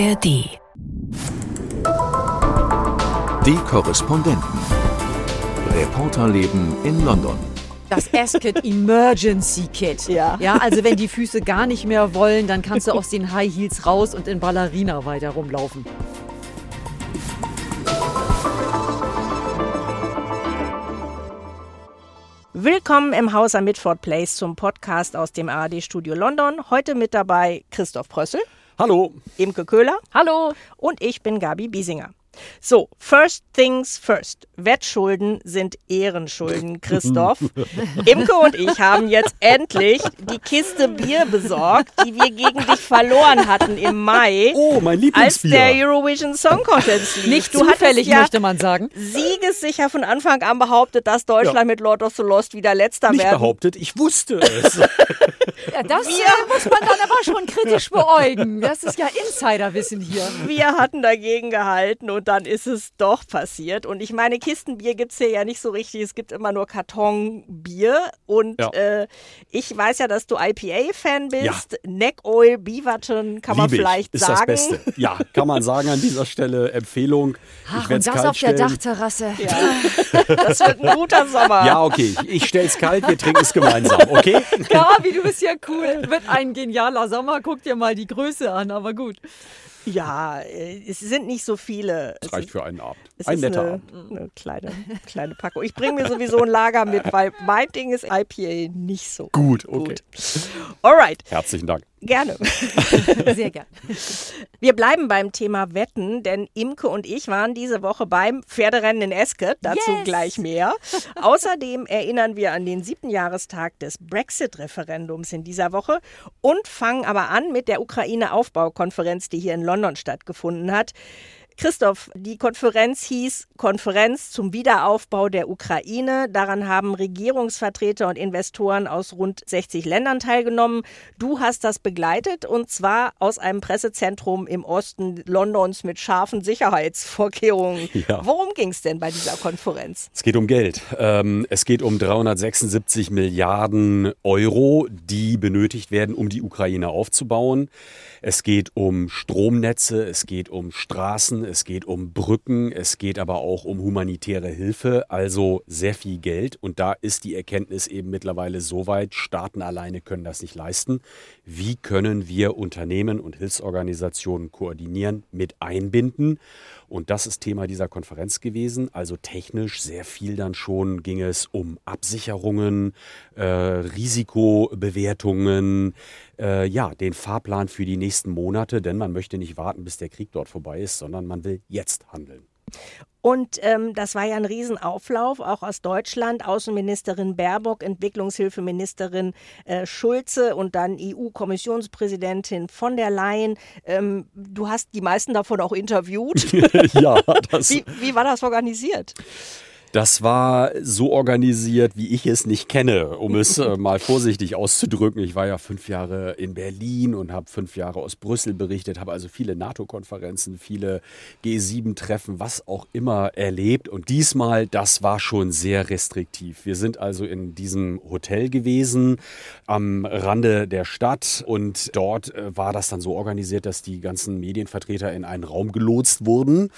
ARD. Die Korrespondenten. Reporterleben in London. Das S-Kit Emergency Kit. Ja. ja. Also wenn die Füße gar nicht mehr wollen, dann kannst du aus den High Heels raus und in Ballerina weiter rumlaufen. Willkommen im Haus am Midford Place zum Podcast aus dem ARD-Studio London. Heute mit dabei Christoph Prössel, Hallo. Imke Köhler Hallo. und ich bin Gabi Biesinger. So, first things first. Wettschulden sind Ehrenschulden, Christoph. Imke und ich haben jetzt endlich die Kiste Bier besorgt, die wir gegen dich verloren hatten im Mai. Oh, mein Als Lieblingsbier. der Eurovision Song Contest lief. Nicht Du zufällig, ja möchte man sagen. siegessicher von Anfang an behauptet, dass Deutschland Ja. mit Lord of the Lost wieder letzter Nicht werden. behauptet, ich wusste es. Ja, das äh, muss man dann aber schon kritisch beäugen. Das ist ja Insiderwissen hier. Wir hatten dagegen gehalten und dann ist es doch passiert. Und ich meine, Kistenbier gibt es hier ja nicht so richtig. Es gibt immer nur Kartonbier. Und Ja. äh, ich weiß ja, dass du IPA-Fan bist. Neck Oil, Beaverton, kann man Liebe ich. vielleicht ist sagen. das Beste. Ja, kann man sagen an dieser Stelle. Empfehlung. ich Ach, werd's und das kalt auf der stellen. Dachterrasse. Das wird ein guter Sommer. Ja, okay. Ich, ich stell's kalt, wir trinken es gemeinsam, okay? Gabi, du bist ja cool. Wird ein genialer Sommer. Guck dir mal die Größe an, aber gut. Ja, äh, es sind nicht so viele. Es reicht für einen Abend. Es Ein ist netter eine, Abend. eine kleine, kleine Packung. Ich bringe mir sowieso ein Lager mit, weil mein Ding ist IPA nicht so Gut, okay. gut. Alright, Herzlichen Dank. Gerne. Sehr gern. Wir bleiben beim Thema Wetten, denn Imke und ich waren diese Woche beim Pferderennen in Esket. Dazu Yes. gleich mehr. Außerdem erinnern wir an den siebten Jahrestag des Brexit-Referendums in dieser Woche und fangen aber an mit der Ukraine-Aufbaukonferenz, die hier in London stattgefunden hat. Christoph, die Konferenz hieß Konferenz zum Wiederaufbau der Ukraine. Daran haben Regierungsvertreter und Investoren aus rund 60 Ländern teilgenommen. Du hast das begleitet und zwar aus einem Pressezentrum im Osten Londons mit scharfen Sicherheitsvorkehrungen. Ja. Worum ging es denn bei dieser Konferenz? Es geht um Geld. Ähm, es geht um 376 Milliarden Euro, die benötigt werden, um die Ukraine aufzubauen. Es geht um Stromnetze, es geht um Straßen, es geht um Brücken, es geht aber auch um humanitäre Hilfe, also sehr viel Geld. Und da ist die Erkenntnis eben mittlerweile so weit, Staaten alleine können das nicht leisten. Wie können wir Unternehmen und Hilfsorganisationen koordinieren, mit einbinden? Und das ist Thema dieser Konferenz gewesen. Also technisch sehr viel dann schon ging es um Absicherungen, äh, Risikobewertungen, äh, ja, den Fahrplan für die nächsten Monate, denn man möchte nicht warten, bis der Krieg dort vorbei ist, sondern man will jetzt handeln. Und ähm, das war ja ein Riesenauflauf, auch aus Deutschland. Außenministerin Baerbock, Entwicklungshilfeministerin äh, Schulze und dann EU-Kommissionspräsidentin von der Leyen. Ähm, du hast die meisten davon auch interviewt. ja, das, Wie, wie war das organisiert? Das war so organisiert, wie ich es nicht kenne, um es äh, mal vorsichtig auszudrücken. Ich war ja fünf Jahre in Berlin und habe fünf Jahre aus Brüssel berichtet, habe also viele NATO-Konferenzen, viele G7-Treffen, was auch immer erlebt. Und diesmal, das war schon sehr restriktiv. Wir sind also in diesem Hotel gewesen am Rande der Stadt und dort äh, war das dann so organisiert, dass die ganzen Medienvertreter in einen Raum gelotst wurden.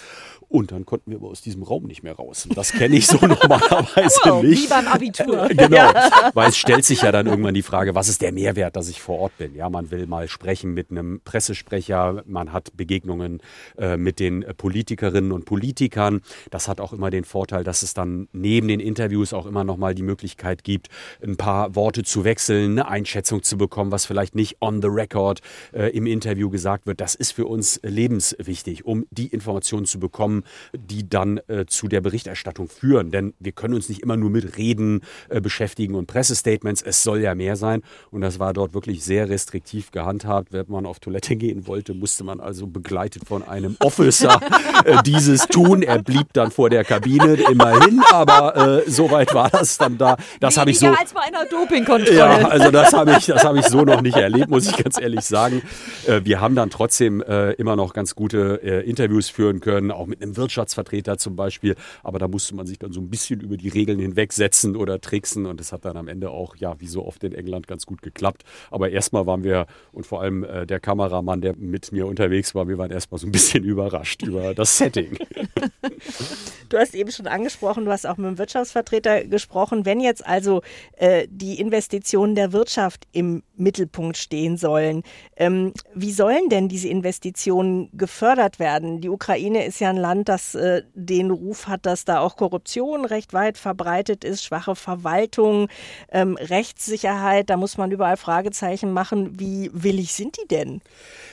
Und dann konnten wir aber aus diesem Raum nicht mehr raus. Das kenne ich so normalerweise Wow, nicht. wie beim Abitur. Genau, weil es stellt sich ja dann irgendwann die Frage, was ist der Mehrwert, dass ich vor Ort bin? Ja, man will mal sprechen mit einem Pressesprecher, man hat Begegnungen äh, mit den Politikerinnen und Politikern. Das hat auch immer den Vorteil, dass es dann neben den Interviews auch immer noch mal die Möglichkeit gibt, ein paar Worte zu wechseln, eine Einschätzung zu bekommen, was vielleicht nicht on the record äh, im Interview gesagt wird. Das ist für uns lebenswichtig, um die Informationen zu bekommen, die dann äh, zu der Berichterstattung führen. Denn wir können uns nicht immer nur mit Reden äh, beschäftigen und Pressestatements. Es soll ja mehr sein. Und das war dort wirklich sehr restriktiv gehandhabt. Wenn man auf Toilette gehen wollte, musste man also begleitet von einem Officer äh, dieses tun. Er blieb dann vor der Kabine immerhin, aber äh, soweit war das dann da. Das habe ich so. Als bei einer Dopingkontrolle. Ja, also das habe ich, das habe ich so noch nicht erlebt, muss ich ganz ehrlich sagen. Äh, wir haben dann trotzdem äh, immer noch ganz gute Interviews führen können, auch mit einem Wirtschaftsvertreter zum Beispiel. Aber da musste man sich dann so ein bisschen über die Regeln hinwegsetzen oder tricksen. Und das hat dann am Ende auch, ja, wie so oft in England, ganz gut geklappt. Aber erstmal waren wir, und vor allem äh, der Kameramann, der mit mir unterwegs war, wir waren erstmal so ein bisschen überrascht über das Setting. Du hast eben schon angesprochen, du hast auch mit dem Wirtschaftsvertreter gesprochen. Wenn jetzt also äh, die Investitionen der Wirtschaft im Mittelpunkt stehen sollen, ähm, wie sollen denn diese Investitionen gefördert werden? Die Ukraine ist ja ein Land, das äh, den Ruf hat, dass da auch Korruption recht weit verbreitet ist, schwache Verwaltung, ähm, Rechtssicherheit. Da muss man überall Fragezeichen machen. Wie willig sind die denn?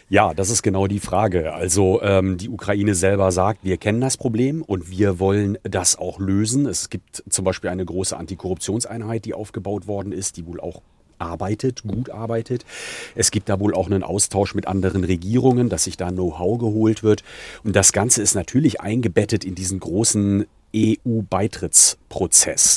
Ja, das ist genau die Frage. Also ähm, die Ukraine selber sagt, wir kennen das Problem und wir wollen das auch lösen. Es gibt zum Beispiel eine große Antikorruptionseinheit, die aufgebaut worden ist, die wohl auch arbeitet, gut arbeitet. Es gibt da wohl auch einen Austausch mit anderen Regierungen, dass sich da Know-how geholt wird. Und das Ganze ist natürlich eingebettet in diesen großen EU-Beitrittsprozess.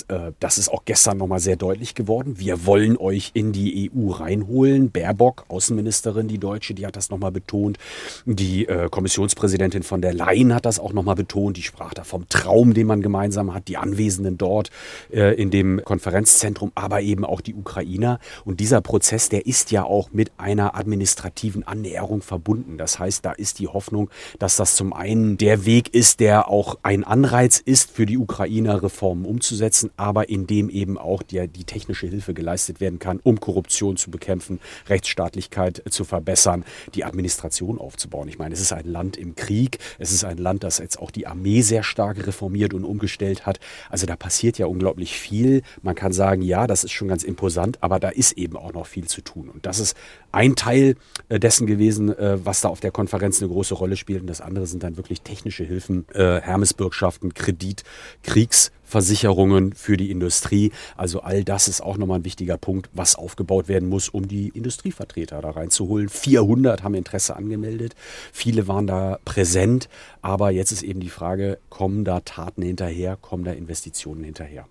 Äh, das ist auch gestern nochmal sehr deutlich geworden. Wir wollen euch in die EU reinholen. Baerbock, Außenministerin, die Deutsche, die hat das nochmal betont. Die äh, Kommissionspräsidentin von der Leyen hat das auch nochmal betont. Die sprach da vom Traum, den man gemeinsam hat, die Anwesenden dort äh, in dem Konferenzzentrum, aber eben auch die Ukrainer. Und dieser Prozess, der ist ja auch mit einer administrativen Annäherung verbunden. Das heißt, da ist die Hoffnung, dass das zum einen der Weg ist, der auch ein Anreiz ist, ist, für die Ukrainer Reformen umzusetzen, aber in dem eben auch die, die technische Hilfe geleistet werden kann, um Korruption zu bekämpfen, Rechtsstaatlichkeit zu verbessern, die Administration aufzubauen. Ich meine, es ist ein Land im Krieg, es ist ein Land, das jetzt auch die Armee sehr stark reformiert und umgestellt hat. Also da passiert ja unglaublich viel. Man kann sagen, ja, das ist schon ganz imposant, aber da ist eben auch noch viel zu tun. Und das ist ein Teil äh, dessen gewesen, äh, was da auf der Konferenz eine große Rolle spielt. Und das andere sind dann wirklich technische Hilfen, äh, Hermesbürgschaften, Kredit, Kriegsversicherungen für die Industrie. Also all das ist auch nochmal ein wichtiger Punkt, was aufgebaut werden muss, um die Industrievertreter da reinzuholen. 400 haben Interesse angemeldet, viele waren da präsent, aber jetzt ist eben die Frage, kommen da Taten hinterher, kommen da Investitionen hinterher?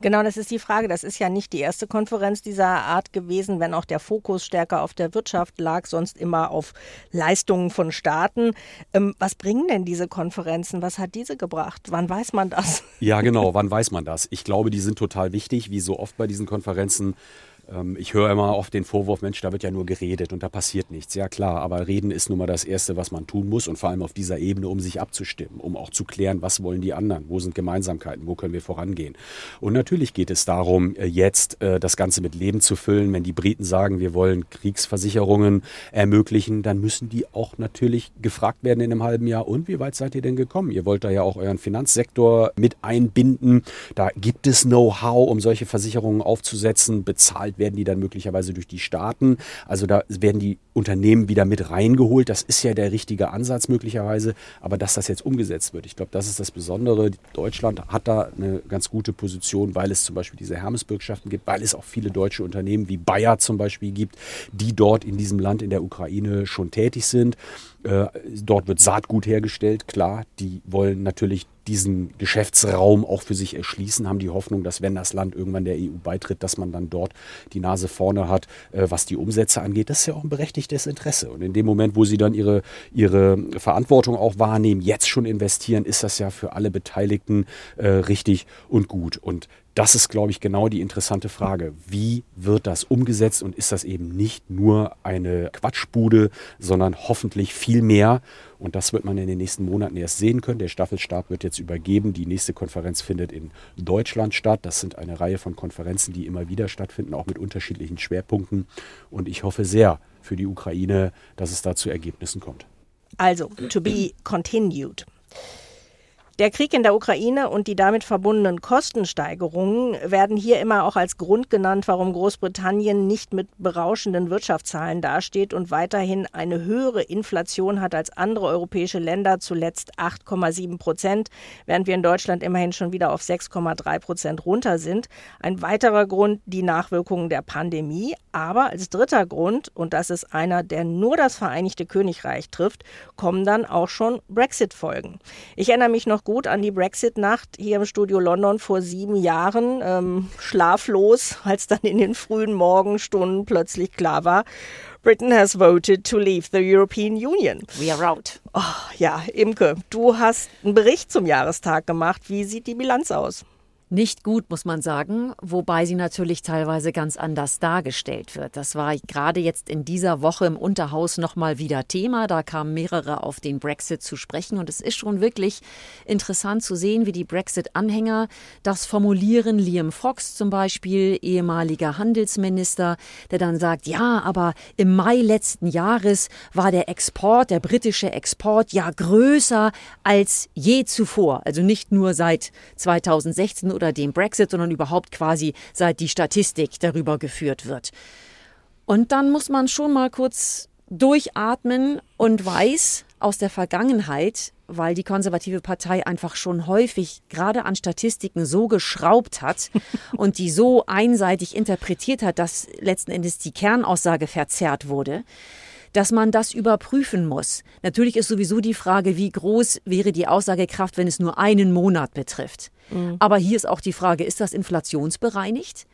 Genau, das ist die Frage. Das ist ja nicht die erste Konferenz dieser Art gewesen, wenn auch der Fokus stärker auf der Wirtschaft lag, sonst immer auf Leistungen von Staaten. Ähm, was bringen denn diese Konferenzen? Was hat diese gebracht? Wann weiß man das? Ja, genau, wann weiß man das? Ich glaube, die sind total wichtig, wie so oft bei diesen Konferenzen ich höre immer oft den Vorwurf, Mensch, da wird ja nur geredet und da passiert nichts. Ja klar, aber reden ist nun mal das Erste, was man tun muss und vor allem auf dieser Ebene, um sich abzustimmen, um auch zu klären, was wollen die anderen, wo sind Gemeinsamkeiten, wo können wir vorangehen. Und natürlich geht es darum, äh, jetzt äh, das Ganze mit Leben zu füllen. Wenn die Briten sagen, wir wollen Kriegsversicherungen ermöglichen, dann müssen die auch natürlich gefragt werden in einem halben Jahr. Und wie weit seid ihr denn gekommen? Ihr wollt da ja auch euren Finanzsektor mit einbinden. Da gibt es Know-how, um solche Versicherungen aufzusetzen. Bezahlt werden die dann möglicherweise durch die Staaten. Also da werden die Unternehmen wieder mit reingeholt. Das ist ja der richtige Ansatz möglicherweise. Aber dass das jetzt umgesetzt wird, ich glaube, das ist das Besondere. Deutschland hat da eine ganz gute Position, weil es zum Beispiel diese Hermesbürgschaften gibt, weil es auch viele deutsche Unternehmen wie Bayer zum Beispiel gibt, die dort in diesem Land in der Ukraine schon tätig sind. Äh, dort wird Saatgut hergestellt, klar. Die wollen natürlich diesen Geschäftsraum auch für sich erschließen, haben die Hoffnung, dass wenn das Land irgendwann der EU beitritt, dass man dann dort die Nase vorne hat, äh, was die Umsätze angeht. Das ist ja auch ein berechtigtes Interesse. Und in dem Moment, wo sie dann ihre, ihre Verantwortung auch wahrnehmen, jetzt schon investieren, ist das ja für alle Beteiligten äh, richtig und gut. Und das ist, glaube ich, genau die interessante Frage. Wie wird das umgesetzt und ist das eben nicht nur eine Quatschbude, sondern hoffentlich viel mehr? Und das wird man in den nächsten Monaten erst sehen können. Der Staffelstab wird jetzt übergeben. Die nächste Konferenz findet in Deutschland statt. Das sind eine Reihe von Konferenzen, die immer wieder stattfinden, auch mit unterschiedlichen Schwerpunkten. Und ich hoffe sehr für die Ukraine, dass es da zu Ergebnissen kommt. Also, to be continued. Der Krieg in der Ukraine und die damit verbundenen Kostensteigerungen werden hier immer auch als Grund genannt, warum Großbritannien nicht mit berauschenden Wirtschaftszahlen dasteht und weiterhin eine höhere Inflation hat als andere europäische Länder, zuletzt 8,7 Prozent, während wir in Deutschland immerhin schon wieder auf 6,3 Prozent runter sind. Ein weiterer Grund die Nachwirkungen der Pandemie, aber als dritter Grund, und das ist einer, der nur das Vereinigte Königreich trifft, kommen dann auch schon Brexit-Folgen. Ich erinnere mich noch gut an die Brexit-Nacht hier im Studio London vor sieben Jahren. Ähm, schlaflos, als dann in den frühen Morgenstunden plötzlich klar war, Britain has voted to leave the European Union. We are out. Oh, ja, Imke, du hast einen Bericht zum Jahrestag gemacht. Wie sieht die Bilanz aus? Nicht gut, muss man sagen, wobei sie natürlich teilweise ganz anders dargestellt wird. Das war gerade jetzt in dieser Woche im Unterhaus nochmal wieder Thema. Da kamen mehrere auf den Brexit zu sprechen und es ist schon wirklich interessant zu sehen, wie die Brexit-Anhänger das formulieren. Liam Fox zum Beispiel, ehemaliger Handelsminister, der dann sagt, ja, aber im Mai letzten Jahres war der Export, der britische Export ja größer als je zuvor. Also nicht nur seit 2016 oder dem Brexit, sondern überhaupt quasi seit die Statistik darüber geführt wird. Und dann muss man schon mal kurz durchatmen und weiß aus der Vergangenheit, weil die konservative Partei einfach schon häufig gerade an Statistiken so geschraubt hat und die so einseitig interpretiert hat, dass letzten Endes die Kernaussage verzerrt wurde, dass man das überprüfen muss. Natürlich ist sowieso die Frage, wie groß wäre die Aussagekraft, wenn es nur einen Monat betrifft. Mhm. Aber hier ist auch die Frage, ist das inflationsbereinigt?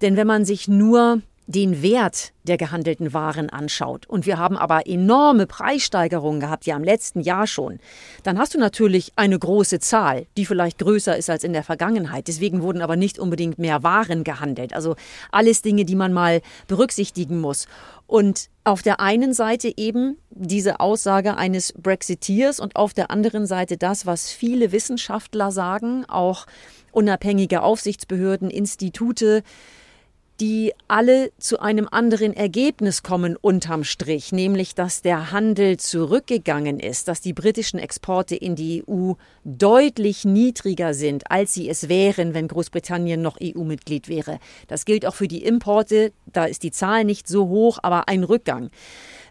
Denn wenn man sich nur den Wert der gehandelten Waren anschaut und wir haben aber enorme Preissteigerungen gehabt, ja im letzten Jahr schon, dann hast du natürlich eine große Zahl, die vielleicht größer ist als in der Vergangenheit. Deswegen wurden aber nicht unbedingt mehr Waren gehandelt. Also alles Dinge, die man mal berücksichtigen muss. Und auf der einen Seite eben diese Aussage eines Brexiteers und auf der anderen Seite das, was viele Wissenschaftler sagen, auch unabhängige Aufsichtsbehörden, Institute, die alle zu einem anderen Ergebnis kommen unterm Strich, nämlich dass der Handel zurückgegangen ist, dass die britischen Exporte in die EU deutlich niedriger sind, als sie es wären, wenn Großbritannien noch EU-Mitglied wäre. Das gilt auch für die Importe, da ist die Zahl nicht so hoch, aber ein Rückgang.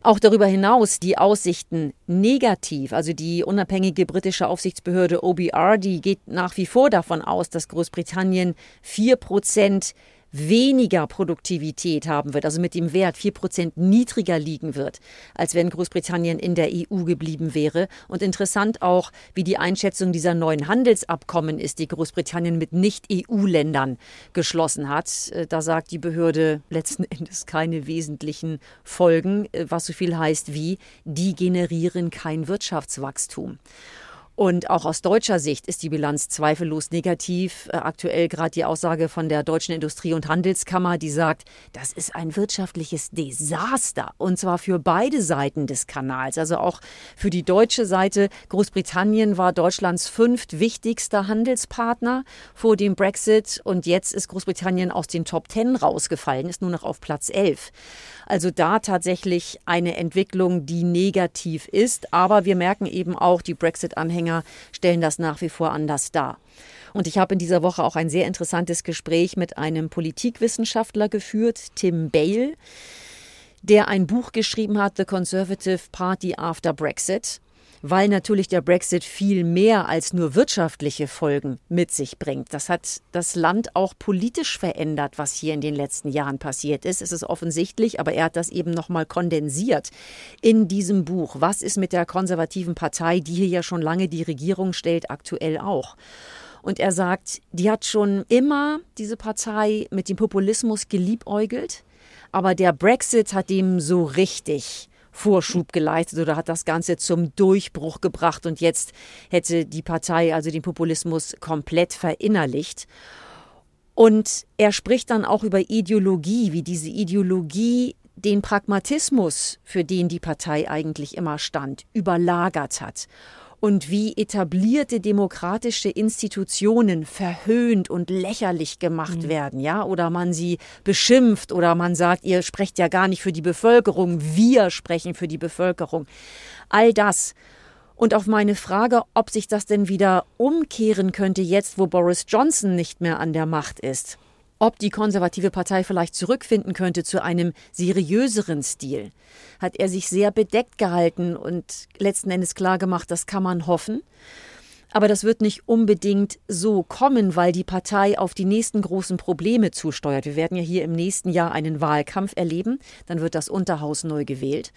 Auch darüber hinaus die Aussichten negativ. Also die unabhängige britische Aufsichtsbehörde OBR, die geht nach wie vor davon aus, dass Großbritannien vier Prozent weniger Produktivität haben wird, also mit dem Wert 4% niedriger liegen wird, als wenn Großbritannien in der EU geblieben wäre. Und interessant auch, wie die Einschätzung dieser neuen Handelsabkommen ist, die Großbritannien mit Nicht-EU-Ländern geschlossen hat. Äh, da sagt die Behörde letzten Endes keine wesentlichen Folgen, äh, was so viel heißt wie, die generieren kein Wirtschaftswachstum. Und auch aus deutscher Sicht ist die Bilanz zweifellos negativ. Äh, aktuell gerade die Aussage von der Deutschen Industrie- und Handelskammer, die sagt, das ist ein wirtschaftliches Desaster. Und zwar für beide Seiten des Kanals. Also auch für die deutsche Seite. Großbritannien war Deutschlands fünftwichtigster Handelspartner vor dem Brexit. Und jetzt ist Großbritannien aus den Top Ten rausgefallen, ist nur noch auf Platz 11. Also da tatsächlich eine Entwicklung, die negativ ist. Aber wir merken eben auch, die Brexit-Anhänger stellen das nach wie vor anders dar. Und ich habe in dieser Woche auch ein sehr interessantes Gespräch mit einem Politikwissenschaftler geführt, Tim Bale, der ein Buch geschrieben hat, The Conservative Party After Brexit weil natürlich der Brexit viel mehr als nur wirtschaftliche Folgen mit sich bringt. Das hat das Land auch politisch verändert, was hier in den letzten Jahren passiert ist. Es ist offensichtlich, aber er hat das eben nochmal kondensiert in diesem Buch. Was ist mit der konservativen Partei, die hier ja schon lange die Regierung stellt, aktuell auch? Und er sagt, die hat schon immer diese Partei mit dem Populismus geliebäugelt, aber der Brexit hat ihm so richtig Vorschub geleistet oder hat das Ganze zum Durchbruch gebracht und jetzt hätte die Partei also den Populismus komplett verinnerlicht. Und er spricht dann auch über Ideologie, wie diese Ideologie den Pragmatismus, für den die Partei eigentlich immer stand, überlagert hat und wie etablierte demokratische Institutionen verhöhnt und lächerlich gemacht mhm. werden, ja, oder man sie beschimpft oder man sagt, ihr sprecht ja gar nicht für die Bevölkerung, wir sprechen für die Bevölkerung. All das. Und auf meine Frage, ob sich das denn wieder umkehren könnte jetzt, wo Boris Johnson nicht mehr an der Macht ist, ob die konservative Partei vielleicht zurückfinden könnte zu einem seriöseren Stil, hat er sich sehr bedeckt gehalten und letzten Endes klargemacht, das kann man hoffen. Aber das wird nicht unbedingt so kommen, weil die Partei auf die nächsten großen Probleme zusteuert. Wir werden ja hier im nächsten Jahr einen Wahlkampf erleben, dann wird das Unterhaus neu gewählt.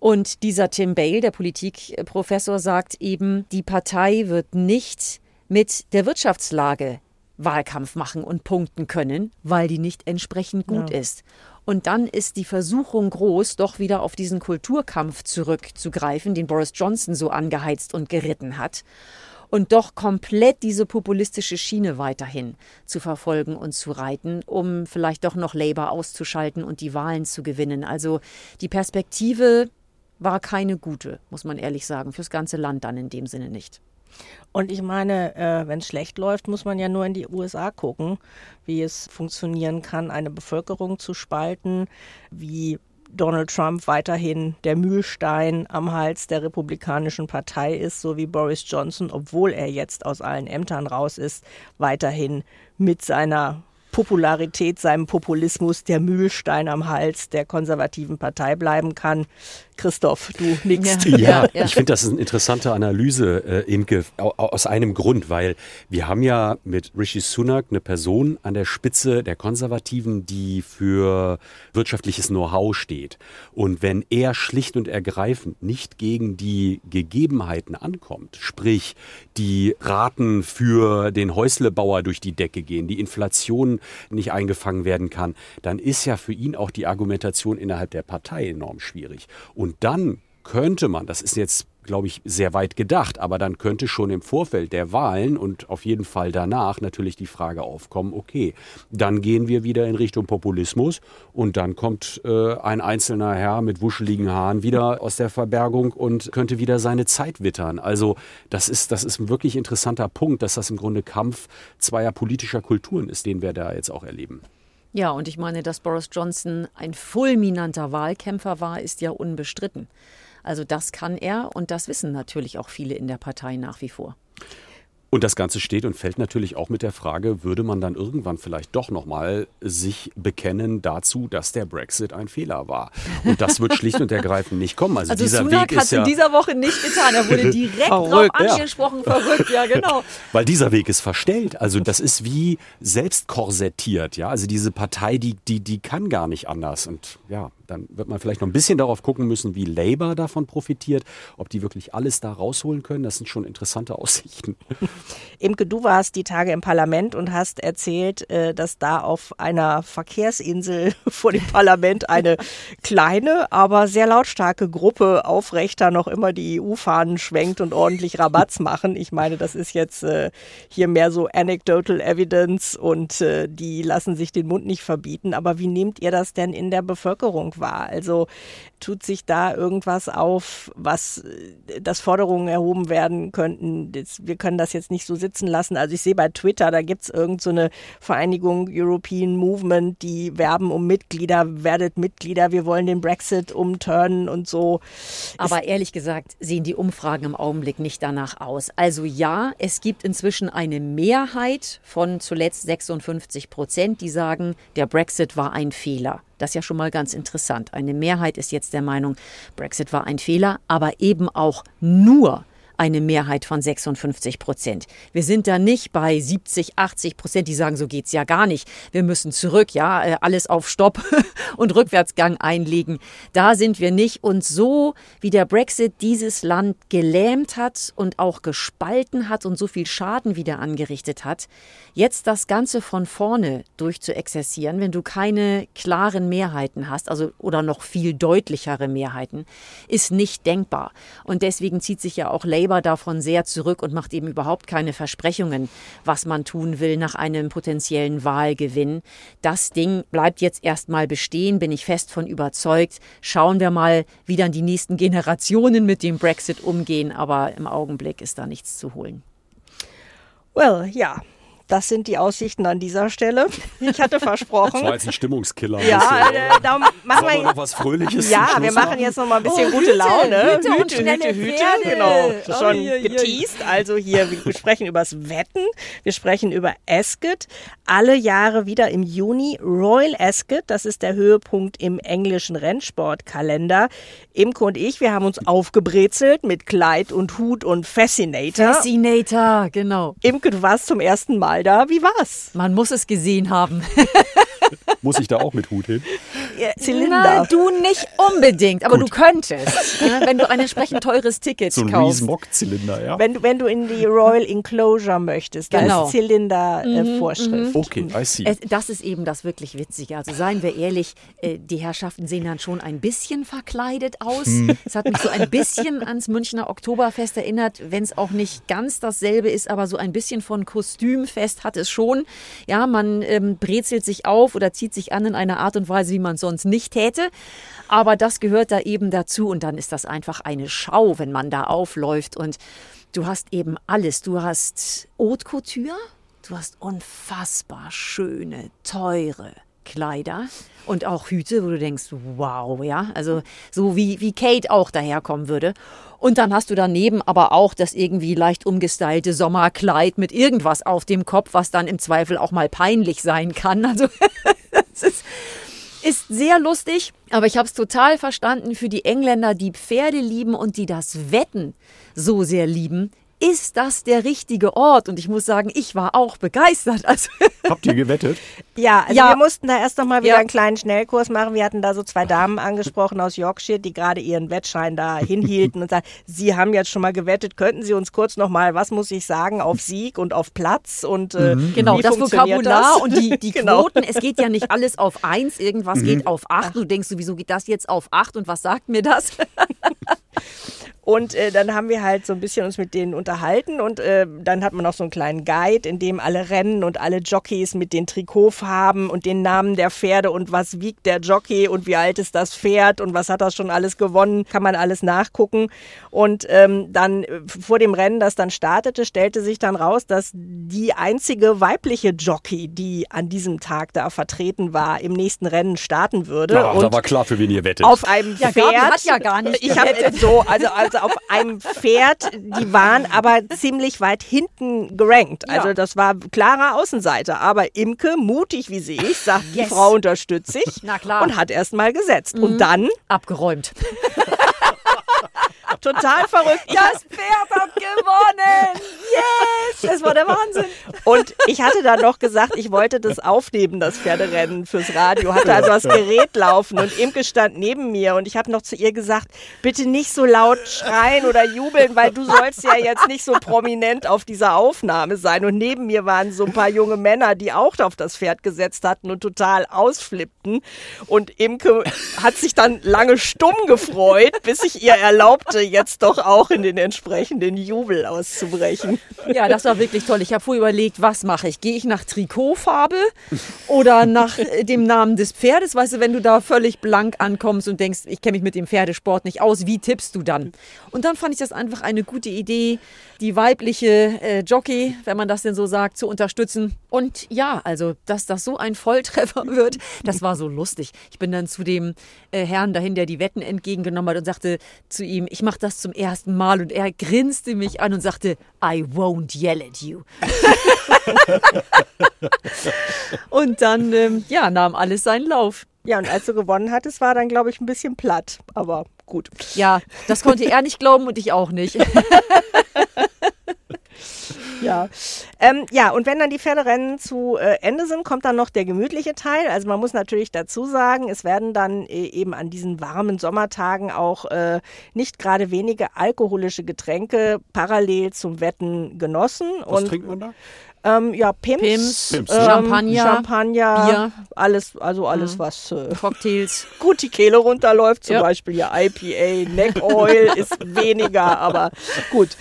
Und dieser Tim Bale, der Politikprofessor, sagt eben, die Partei wird nicht mit der Wirtschaftslage Wahlkampf machen und punkten können, weil die nicht entsprechend gut ja. ist. Und dann ist die Versuchung groß, doch wieder auf diesen Kulturkampf zurückzugreifen, den Boris Johnson so angeheizt und geritten hat. Und doch komplett diese populistische Schiene weiterhin zu verfolgen und zu reiten, um vielleicht doch noch Labour auszuschalten und die Wahlen zu gewinnen. Also die Perspektive war keine gute, muss man ehrlich sagen, fürs ganze Land dann in dem Sinne nicht. Und ich meine, äh, wenn es schlecht läuft, muss man ja nur in die USA gucken, wie es funktionieren kann, eine Bevölkerung zu spalten, wie Donald Trump weiterhin der Mühlstein am Hals der Republikanischen Partei ist, so wie Boris Johnson, obwohl er jetzt aus allen Ämtern raus ist, weiterhin mit seiner Popularität, seinem Populismus der Mühlstein am Hals der konservativen Partei bleiben kann. Christoph, du nickst. Ja, ja, ja. ich finde, das ist eine interessante Analyse, äh, Imke, aus einem Grund, weil wir haben ja mit Rishi Sunak eine Person an der Spitze der Konservativen, die für wirtschaftliches Know-how steht. Und wenn er schlicht und ergreifend nicht gegen die Gegebenheiten ankommt, sprich die Raten für den Häuslebauer durch die Decke gehen, die Inflation nicht eingefangen werden kann, dann ist ja für ihn auch die Argumentation innerhalb der Partei enorm schwierig. Und dann könnte man, das ist jetzt glaube ich, sehr weit gedacht. Aber dann könnte schon im Vorfeld der Wahlen und auf jeden Fall danach natürlich die Frage aufkommen, okay, dann gehen wir wieder in Richtung Populismus und dann kommt äh, ein einzelner Herr mit wuscheligen Haaren wieder aus der Verbergung und könnte wieder seine Zeit wittern. Also das ist, das ist ein wirklich interessanter Punkt, dass das im Grunde Kampf zweier politischer Kulturen ist, den wir da jetzt auch erleben. Ja, und ich meine, dass Boris Johnson ein fulminanter Wahlkämpfer war, ist ja unbestritten. Also das kann er und das wissen natürlich auch viele in der Partei nach wie vor. Und das Ganze steht und fällt natürlich auch mit der Frage, würde man dann irgendwann vielleicht doch nochmal sich bekennen dazu, dass der Brexit ein Fehler war? Und das wird schlicht und ergreifend nicht kommen. Also, also dieser Sunak Weg hat es ja in dieser Woche nicht getan. Er wurde direkt drauf angesprochen, ja. verrückt, ja genau. Weil dieser Weg ist verstellt. Also das ist wie selbst korsettiert. Ja? Also diese Partei, die, die, die kann gar nicht anders. Und ja, dann wird man vielleicht noch ein bisschen darauf gucken müssen, wie Labour davon profitiert, ob die wirklich alles da rausholen können. Das sind schon interessante Aussichten. Imke, du warst die Tage im Parlament und hast erzählt, äh, dass da auf einer Verkehrsinsel vor dem Parlament eine kleine, aber sehr lautstarke Gruppe Aufrechter noch immer die EU-Fahnen schwenkt und ordentlich Rabatz machen. Ich meine, das ist jetzt äh, hier mehr so anecdotal evidence und äh, die lassen sich den Mund nicht verbieten. Aber wie nehmt ihr das denn in der Bevölkerung war. Also tut sich da irgendwas auf, was, äh, dass Forderungen erhoben werden könnten. wir können das jetzt nicht so sitzen lassen. Also ich sehe bei Twitter, da gibt es irgendeine so Vereinigung European Movement, die werben um Mitglieder, werdet Mitglieder, wir wollen den Brexit umturnen und so. Aber es ehrlich gesagt sehen die Umfragen im Augenblick nicht danach aus. Also ja, es gibt inzwischen eine Mehrheit von zuletzt 56 Prozent, die sagen, der Brexit war ein Fehler. Das ist ja schon mal ganz interessant. Eine Mehrheit ist jetzt der Meinung, Brexit war ein Fehler, aber eben auch nur eine Mehrheit von 56 Prozent. Wir sind da nicht bei 70, 80 Prozent, die sagen, so geht's ja gar nicht. Wir müssen zurück, ja, äh, alles auf Stopp und Rückwärtsgang einlegen. Da sind wir nicht. Und so wie der Brexit dieses Land gelähmt hat und auch gespalten hat und so viel Schaden wieder angerichtet hat, jetzt das Ganze von vorne durchzuexerzieren, wenn du keine klaren Mehrheiten hast, also oder noch viel deutlichere Mehrheiten, ist nicht denkbar. Und deswegen zieht sich ja auch Labour Labour davon sehr zurück und macht eben überhaupt keine Versprechungen, was man tun will nach einem potenziellen Wahlgewinn. Das Ding bleibt jetzt erstmal bestehen, bin ich fest von überzeugt. Schauen wir mal, wie dann die nächsten Generationen mit dem Brexit umgehen, aber im Augenblick ist da nichts zu holen. Well, ja, das sind die Aussichten an dieser Stelle. Ich hatte versprochen. Das war jetzt ein Stimmungskiller. Ja, äh, da machen wir noch was Fröhliches. Ja, wir machen jetzt noch mal ein bisschen oh, gute Hüte, Laune. Hüte, Hüte, Hüte, Hüte, genau. Oh, Schon hier, geteased. Also hier, wir sprechen über das Wetten. Wir sprechen über Ascot. Alle Jahre wieder im Juni. Royal Ascot, das ist der Höhepunkt im englischen Rennsportkalender. Imke und ich, wir haben uns aufgebrezelt mit Kleid und Hut und Fascinator. Fascinator, genau. Imke, du warst zum ersten Mal da. Wie war's? Man muss es gesehen haben. Muss ich da auch mit Hut hin? Zylinder. Na, du nicht unbedingt, aber du könntest, ne, wenn du ein entsprechend teures Ticket So ein kaufst. Rees-Mogg-Zylinder, ja? Wenn du, wenn du in die Royal Enclosure möchtest, da Genau. ist Zylinder-Vorschrift. Okay, I see. Das ist eben das wirklich Witzige. Also seien wir ehrlich, äh, die Herrschaften sehen dann schon ein bisschen verkleidet aus. Es hat mich so ein bisschen ans Münchner Oktoberfest erinnert, wenn es auch nicht ganz dasselbe ist, aber so ein bisschen von Kostümfest hat es schon. Ja, man ähm, brezelt sich auf oder zieht sich an in einer Art und Weise, wie man es sonst nicht täte. Aber das gehört da eben dazu und dann ist das einfach eine Schau, wenn man da aufläuft und du hast eben alles. Du hast Haute Couture, Du hast unfassbar schöne, teure Kleider und auch Hüte, wo du denkst, wow, ja, also so wie, wie Kate auch daherkommen würde. Und dann hast du daneben aber auch das irgendwie leicht umgestylte Sommerkleid mit irgendwas auf dem Kopf, was dann im Zweifel auch mal peinlich sein kann. Also es ist, ist sehr lustig, aber ich habe es total verstanden für die Engländer, die Pferde lieben und die das Wetten so sehr lieben. Ist das der richtige Ort? Und ich muss sagen, ich war auch begeistert. Also, Habt ihr gewettet? Ja, also Ja. wir mussten da erst noch mal wieder Ja. einen kleinen Schnellkurs machen. Wir hatten da so zwei Damen angesprochen aus Yorkshire, die gerade ihren Wettschein da hinhielten und sagten, Sie haben jetzt schon mal gewettet, könnten Sie uns kurz noch mal, was muss ich sagen, auf Sieg und auf Platz und äh, genau, wie das funktioniert Vokabular das? und die, die Genau. Quoten. Es geht ja nicht alles auf eins, irgendwas geht auf acht. Du denkst, wieso geht das jetzt auf acht und was sagt mir das? Und äh, dann haben wir halt so ein bisschen uns mit denen unterhalten und äh, dann hat man noch so einen kleinen Guide, in dem alle Rennen und alle Jockeys mit den Trikotfarben und den Namen der Pferde und was wiegt der Jockey und wie alt ist das Pferd und was hat das schon alles gewonnen, kann man alles nachgucken. Und ähm, dann äh, vor dem Rennen, das dann startete, stellte sich dann raus, dass die einzige weibliche Jockey, die an diesem Tag da vertreten war, im nächsten Rennen starten würde. Ja, da und war klar, für wen ihr wettet. auf einem Ja, Pferd. Gabi hat ja gar nicht Ich habe so, also, also auf einem Pferd, die waren aber ziemlich weit hinten gerankt. Also Ja. das war klarer Außenseiter. Aber Imke, mutig wie sie ist, sagt, die Yes. Frau unterstützt sich Na klar. Mhm. und hat erst mal gesetzt. Und dann, Abgeräumt. total verrückt, Das Pferd hat gewonnen! Yes! Das war der Wahnsinn. Und ich hatte dann noch gesagt, ich wollte das aufnehmen, das Pferderennen fürs Radio. Hatte also das Gerät laufen und Imke stand neben mir und ich habe noch zu ihr gesagt, bitte nicht so laut schreien oder jubeln, weil du sollst ja jetzt nicht so prominent auf dieser Aufnahme sein. Und neben mir waren so ein paar junge Männer, die auch auf das Pferd gesetzt hatten und total ausflippten. Und Imke hat sich dann lange stumm gefreut, bis ich ihr erlaubte, jetzt doch auch in den entsprechenden Jubel auszubrechen. Ja, das war wirklich toll. Ich habe vorher überlegt, was mache ich? Gehe ich nach Trikotfarbe oder nach dem Namen des Pferdes? Weißt du, wenn du da völlig blank ankommst und denkst, ich kenne mich mit dem Pferdesport nicht aus, wie tippst du dann? Und dann fand ich das einfach eine gute Idee, die weibliche äh, Jockey, wenn man das denn so sagt, zu unterstützen. Und ja, also, dass das so ein Volltreffer wird, das war so lustig. Ich bin dann zu dem äh, Herrn dahin, der die Wetten entgegengenommen hat und sagte zu ihm, ich mache das zum ersten Mal. Und er grinste mich an und sagte, I won't yell at you. und dann, ähm, ja, nahm alles seinen Lauf. Ja, und als du gewonnen hattest, war dann, glaube ich, ein bisschen platt. Aber gut. Ja, das konnte er nicht glauben und ich auch nicht. Ja. Ähm, ja, und wenn dann die Pferderennen zu äh, Ende sind, kommt dann noch der gemütliche Teil. Also man muss natürlich dazu sagen, es werden dann äh, eben an diesen warmen Sommertagen auch äh, nicht gerade wenige alkoholische Getränke parallel zum Wetten genossen. Was und trinkt man da? Ähm, ja, Pimps, Pimps, Pimps, ähm, Champagner, Champagner, Bier. alles, also alles, was äh, Cocktails. gut die Kehle runterläuft, zum Ja. Beispiel ja IPA, Neck Oil ist weniger, aber gut.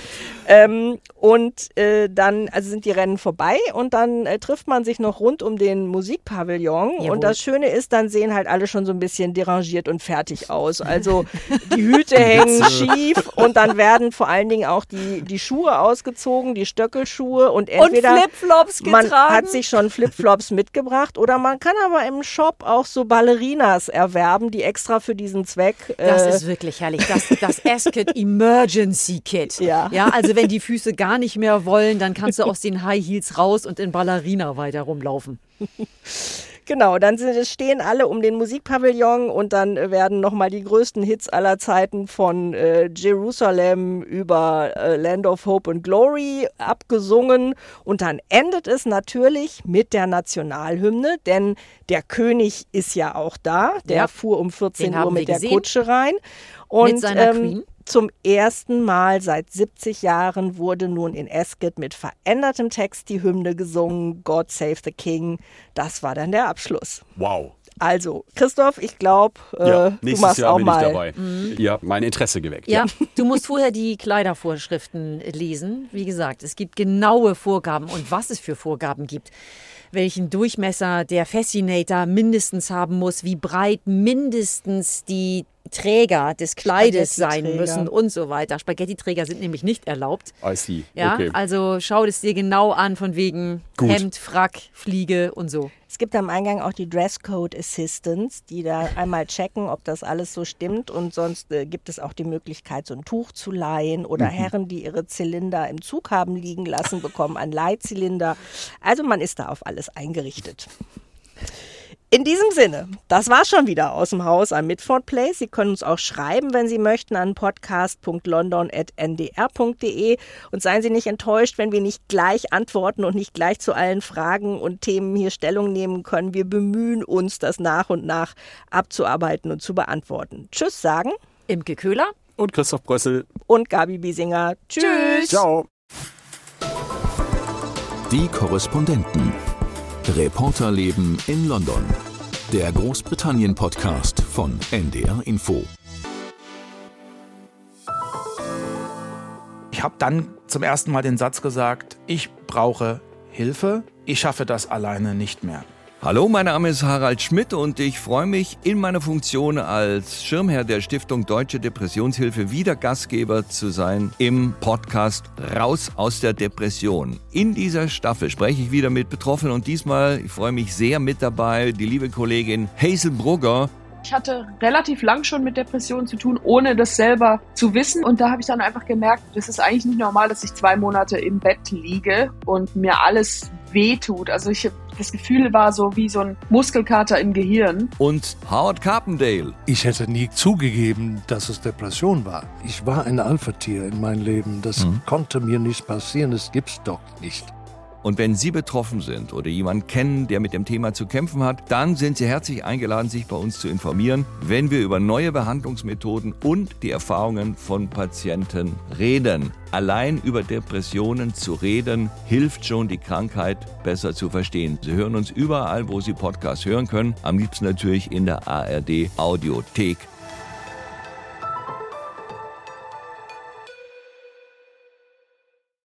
Ähm, und äh, dann, also sind die Rennen vorbei und dann äh, trifft man sich noch rund um den Musikpavillon. Jawohl. Und das Schöne ist, dann sehen halt alle schon so ein bisschen derangiert und fertig aus. Also die Hüte hängen schief und dann werden vor allen Dingen auch die, die Schuhe ausgezogen, die Stöckelschuhe und Und entweder Flipflops getragen. man hat sich schon Flipflops mitgebracht oder man kann aber im Shop auch so Ballerinas erwerben, die extra für diesen Zweck. Das äh, ist wirklich herrlich. Das, das S-Kit Emergency Kit. Ja. ja. Also wenn die Füße gar nicht mehr wollen, dann kannst du aus den High Heels raus und in Ballerina weiter rumlaufen. Genau, dann sind, stehen alle um den Musikpavillon und dann werden nochmal die größten Hits aller Zeiten von äh, Jerusalem über äh, Land of Hope and Glory abgesungen. Und dann endet es natürlich mit der Nationalhymne, denn der König ist ja auch da. Der Ja, fuhr um 14 den Uhr mit der gesehen. Kutsche rein. Und, Mit seiner ähm, Queen. Zum ersten Mal seit 70 Jahren wurde nun in Ascot mit verändertem Text die Hymne gesungen, God Save the King. Das war dann der Abschluss. Wow. Also, Christoph, ich glaube, äh, Ja, du nächstes machst Jahr auch bin mal. ich dabei. Ja, mein Interesse geweckt. Ja, du musst vorher die Kleidervorschriften lesen. Wie gesagt, es gibt genaue Vorgaben und was es für Vorgaben gibt. Welchen Durchmesser der Fascinator mindestens haben muss, wie breit mindestens die Träger des Kleides sein müssen und so weiter. Spaghetti-Träger sind nämlich nicht erlaubt. I see. Ja, okay. also schau es dir genau an von wegen Gut. Hemd, Frack, Fliege und so. Es gibt am Eingang auch die Dresscode Assistants, die da einmal checken, ob das alles so stimmt. Und sonst äh, gibt es auch die Möglichkeit, so ein Tuch zu leihen. Oder Herren, die ihre Zylinder im Zug haben liegen lassen, bekommen einen Leihzylinder. Also man ist da auf alles eingerichtet. In diesem Sinne, das war schon wieder aus dem Haus am Midford Place. Sie können uns auch schreiben, wenn Sie möchten, an podcast.london.ndr.de. Und seien Sie nicht enttäuscht, wenn wir nicht gleich antworten und nicht gleich zu allen Fragen und Themen hier Stellung nehmen können. Wir bemühen uns, das nach und nach abzuarbeiten und zu beantworten. Tschüss sagen Imke Köhler. Und Christoph Brössel. und Gabi Biesinger. Tschüss. Ciao. Die Korrespondenten. Reporterleben in London. Der Großbritannien-Podcast von NDR Info. Ich habe dann zum ersten Mal den Satz gesagt, ich brauche Hilfe, ich schaffe das alleine nicht mehr. Hallo, mein Name ist Harald Schmidt und ich freue mich, in meiner Funktion als Schirmherr der Stiftung Deutsche Depressionshilfe wieder Gastgeber zu sein im Podcast Raus aus der Depression. In dieser Staffel spreche ich wieder mit Betroffenen und diesmal, ich freue mich sehr mit dabei, die liebe Kollegin Hazel Brugger. Ich hatte relativ lang schon mit Depressionen zu tun, ohne das selber zu wissen. Und da habe ich dann einfach gemerkt, das ist eigentlich nicht normal, dass ich zwei Monate im Bett liege und mir alles wehtut. Also ich das Gefühl war so wie so ein Muskelkater im Gehirn. und Howard Carpendale. Ich hätte nie zugegeben, dass es Depression war. Ich war ein Alpha-Tier in meinem Leben. Das konnte mir nicht passieren. Das gibt's doch nicht. Und wenn Sie betroffen sind oder jemanden kennen, der mit dem Thema zu kämpfen hat, dann sind Sie herzlich eingeladen, sich bei uns zu informieren, wenn wir über neue Behandlungsmethoden und die Erfahrungen von Patienten reden. Allein über Depressionen zu reden, hilft schon, die Krankheit besser zu verstehen. Sie hören uns überall, wo Sie Podcasts hören können. Am liebsten natürlich in der ARD Audiothek.